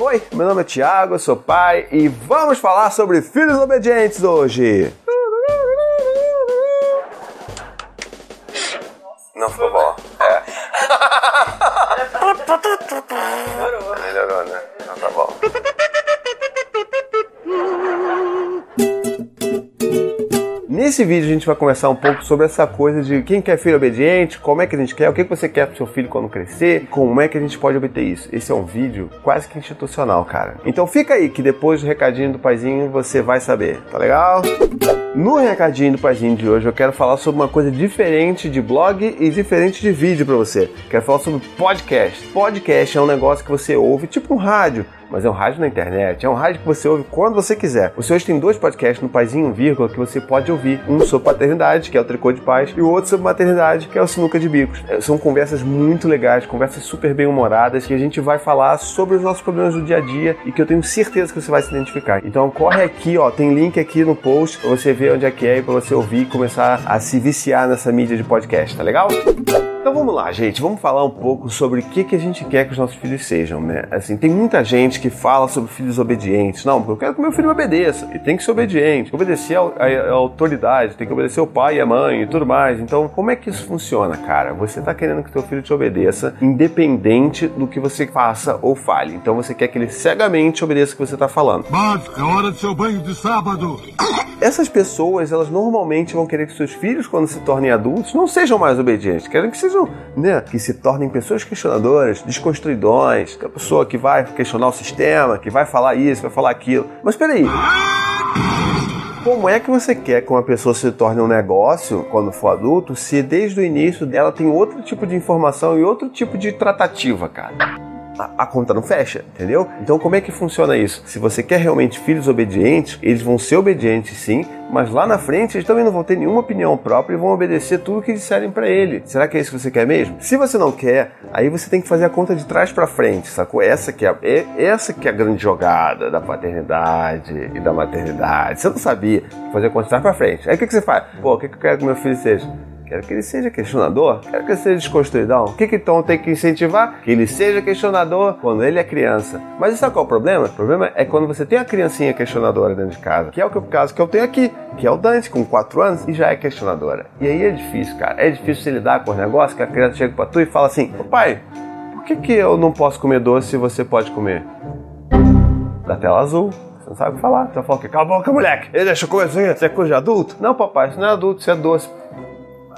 Oi, meu nome é Thiago, eu sou pai e vamos falar sobre filhos obedientes hoje. Não ficou bom. É. Melhorou, né? Então tá bom. Nesse vídeo a gente vai conversar um pouco sobre essa coisa de quem quer filho obediente, como é que a gente quer, o que você quer pro seu filho quando crescer, como é que a gente pode obter isso. Esse é um vídeo quase que institucional, cara. Então fica aí que depois do recadinho do paizinho você vai saber, tá legal? No recadinho do paizinho de hoje eu quero falar sobre uma coisa diferente de blog e diferente de vídeo para você. Quero falar sobre podcast. Podcast é um negócio que você ouve tipo um rádio mas é um rádio na internet, é um rádio que você ouve quando você quiser. Você hoje tem dois podcasts no Paizinho Vírgula que você pode ouvir. Um sobre paternidade, que é o Tricô de Paz, e o outro sobre maternidade, que é o Sinuca de Bicos. É, são conversas muito legais, conversas super bem humoradas, que a gente vai falar sobre os nossos problemas do dia a dia e que eu tenho certeza que você vai se identificar. Então corre aqui, ó, tem link aqui no post pra você ver onde é que é e pra você ouvir e começar a se viciar nessa mídia de podcast, tá legal? Então vamos lá, gente, vamos falar um pouco sobre o que, que a gente quer que os nossos filhos sejam, né? Assim, tem muita gente que fala sobre filhos obedientes. Não, eu quero que meu filho obedeça. E tem que ser obediente, obedecer a autoridade, tem que obedecer o pai e a mãe e tudo mais. Então, como é que isso funciona, cara? Você tá querendo que teu filho te obedeça, independente do que você faça ou fale. Então você quer que ele cegamente obedeça o que você tá falando. Bud, é hora do seu banho de sábado. Essas pessoas, elas normalmente vão querer que seus filhos, quando se tornem adultos, não sejam mais obedientes. Querem que sejam, né, que se tornem pessoas questionadoras, desconstruidões, que a pessoa que vai questionar o sistema, que vai falar isso, vai falar aquilo. Mas peraí. Como é que você quer que uma pessoa se torne um negócio quando for adulto, se desde o início dela tem outro tipo de informação e outro tipo de tratativa, cara? A, conta não fecha, entendeu? Então como é que funciona isso? Se você quer realmente filhos obedientes, eles vão ser obedientes sim, mas lá na frente eles também não vão ter nenhuma opinião própria e vão obedecer tudo que disserem para ele. Será que é isso que você quer mesmo? Se você não quer, aí você tem que fazer a conta de trás para frente, sacou? Essa que é, é, essa que é a grande jogada da paternidade e da maternidade. Você não sabia fazer a conta de trás para frente. Aí o que, que você faz? Pô, o que, que eu quero que meu filho seja? Quero que ele seja questionador, quero que ele seja desconstruidão. O que, que então tem que incentivar? Que ele seja questionador quando ele é criança. Mas sabe qual é o problema? O problema é quando você tem a criancinha questionadora dentro de casa, que é o caso que eu tenho aqui, que é o Dante, com 4 anos, e já é questionadora. E aí é difícil, cara. É difícil você lidar com os negócios que a criança chega pra tu e fala assim: pai, por que, que eu não posso comer doce e você pode comer? Da tela azul. Não sabe o que falar. Você fala que cala a boca, moleque. Ele deixa coisa, você é coisa de adulto? Não, papai, isso não é adulto, isso é doce.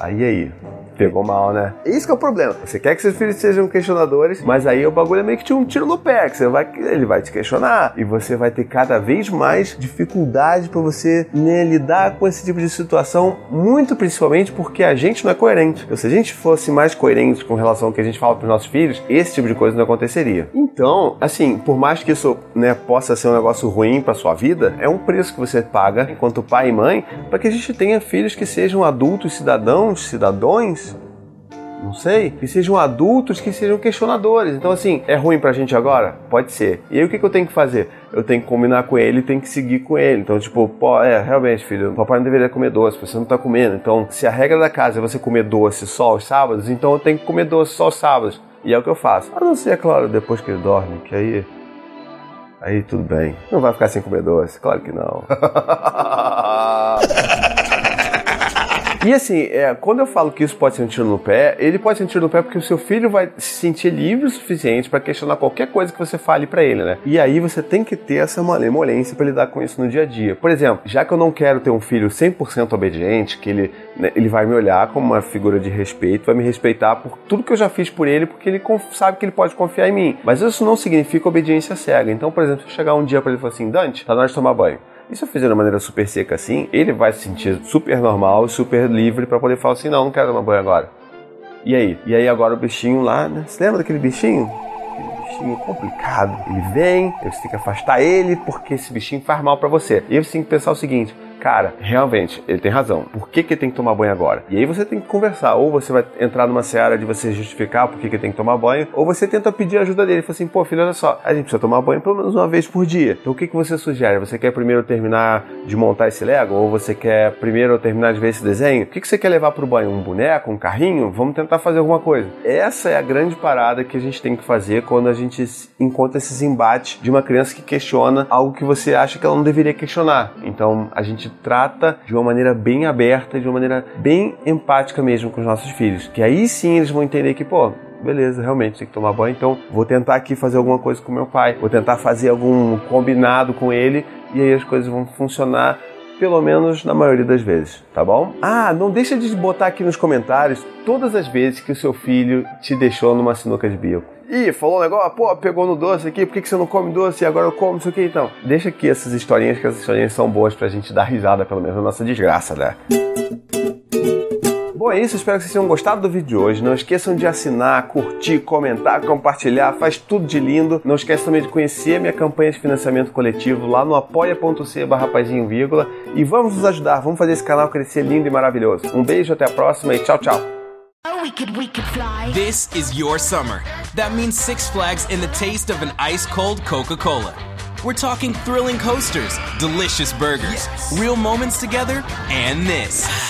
Aí aí, pegou mal, né? Isso que é o problema. Você quer que seus filhos sejam questionadores, mas aí o bagulho é meio que um tiro no pé, que você vai, ele vai te questionar e você vai ter cada vez mais dificuldade para você né, lidar com esse tipo de situação, muito principalmente porque a gente não é coerente. Então, se a gente fosse mais coerente com relação ao que a gente fala para os nossos filhos, esse tipo de coisa não aconteceria. Então, assim, por mais que isso né, possa ser um negócio ruim para sua vida, é um preço que você paga enquanto pai e mãe para que a gente tenha filhos que sejam adultos, cidadãos, cidadões não sei, que sejam adultos que sejam questionadores. Então, assim, é ruim pra gente agora? Pode ser. E aí o que, que eu tenho que fazer? Eu tenho que combinar com ele, tenho que seguir com ele. Então, tipo, pô, é, realmente, filho, o papai não deveria comer doce, você não tá comendo. Então, se a regra da casa é você comer doce só aos sábados, então eu tenho que comer doce só aos sábados. E é o que eu faço. A não ser, é claro, depois que ele dorme, que aí. Aí tudo bem. Não vai ficar sem comer doce? Claro que não. E assim, é, quando eu falo que isso pode ser tiro no pé, ele pode ser tiro no pé porque o seu filho vai se sentir livre o suficiente para questionar qualquer coisa que você fale para ele, né? E aí você tem que ter essa malemolência para lidar com isso no dia a dia. Por exemplo, já que eu não quero ter um filho 100% obediente, que ele, né, ele vai me olhar como uma figura de respeito, vai me respeitar por tudo que eu já fiz por ele, porque ele sabe que ele pode confiar em mim. Mas isso não significa obediência cega. Então, por exemplo, se eu chegar um dia para ele e falar assim, Dante, tá na hora de tomar banho. E se eu fizer de uma maneira super seca assim, ele vai se sentir super normal, super livre para poder falar assim: não, não quero tomar banho agora. E aí? E aí agora o bichinho lá, né? Você lembra daquele bichinho? Aquele bichinho complicado. Ele vem, você tem que afastar ele porque esse bichinho faz mal para você. E você tem que pensar o seguinte: cara, realmente, ele tem razão. Por que, que ele tem que tomar banho agora? E aí você tem que conversar. Ou você vai entrar numa seara de você justificar por que, que ele tem que tomar banho, ou você tenta pedir ajuda dele. Fala assim, pô, filho, olha só, a gente precisa tomar banho pelo menos uma vez por dia. Então o que, que você sugere? Você quer primeiro terminar de montar esse Lego? Ou você quer primeiro terminar de ver esse desenho? O que, que você quer levar pro banho? Um boneco? Um carrinho? Vamos tentar fazer alguma coisa. Essa é a grande parada que a gente tem que fazer quando a gente encontra esses embates de uma criança que questiona algo que você acha que ela não deveria questionar. Então a gente trata de uma maneira bem aberta, de uma maneira bem empática mesmo com os nossos filhos. Que aí sim eles vão entender que, pô, beleza, realmente tem que tomar banho, então vou tentar aqui fazer alguma coisa com meu pai, vou tentar fazer algum combinado com ele e aí as coisas vão funcionar pelo menos na maioria das vezes, tá bom? Ah, não deixa de botar aqui nos comentários todas as vezes que o seu filho te deixou numa sinuca de bico. Ih, falou um negócio, pô, pegou no doce aqui, por que, que você não come doce e agora eu como, não sei o que então? Deixa aqui essas historinhas, que essas historinhas são boas pra gente dar risada, pelo menos, na nossa desgraça, né? Bom, é isso. Espero que vocês tenham gostado do vídeo de hoje. Não esqueçam de assinar, curtir, comentar, compartilhar. Faz tudo de lindo. Não esqueça também de conhecer a minha campanha de financiamento coletivo lá no apoia.c vírgula. E vamos nos ajudar. Vamos fazer esse canal crescer lindo e maravilhoso. Um beijo, até a próxima e tchau, tchau. We could, we could this is your summer. That means Six Flags and the taste of an ice cold Coca Cola. We're talking thrilling coasters, delicious burgers, yes. real moments together, and this.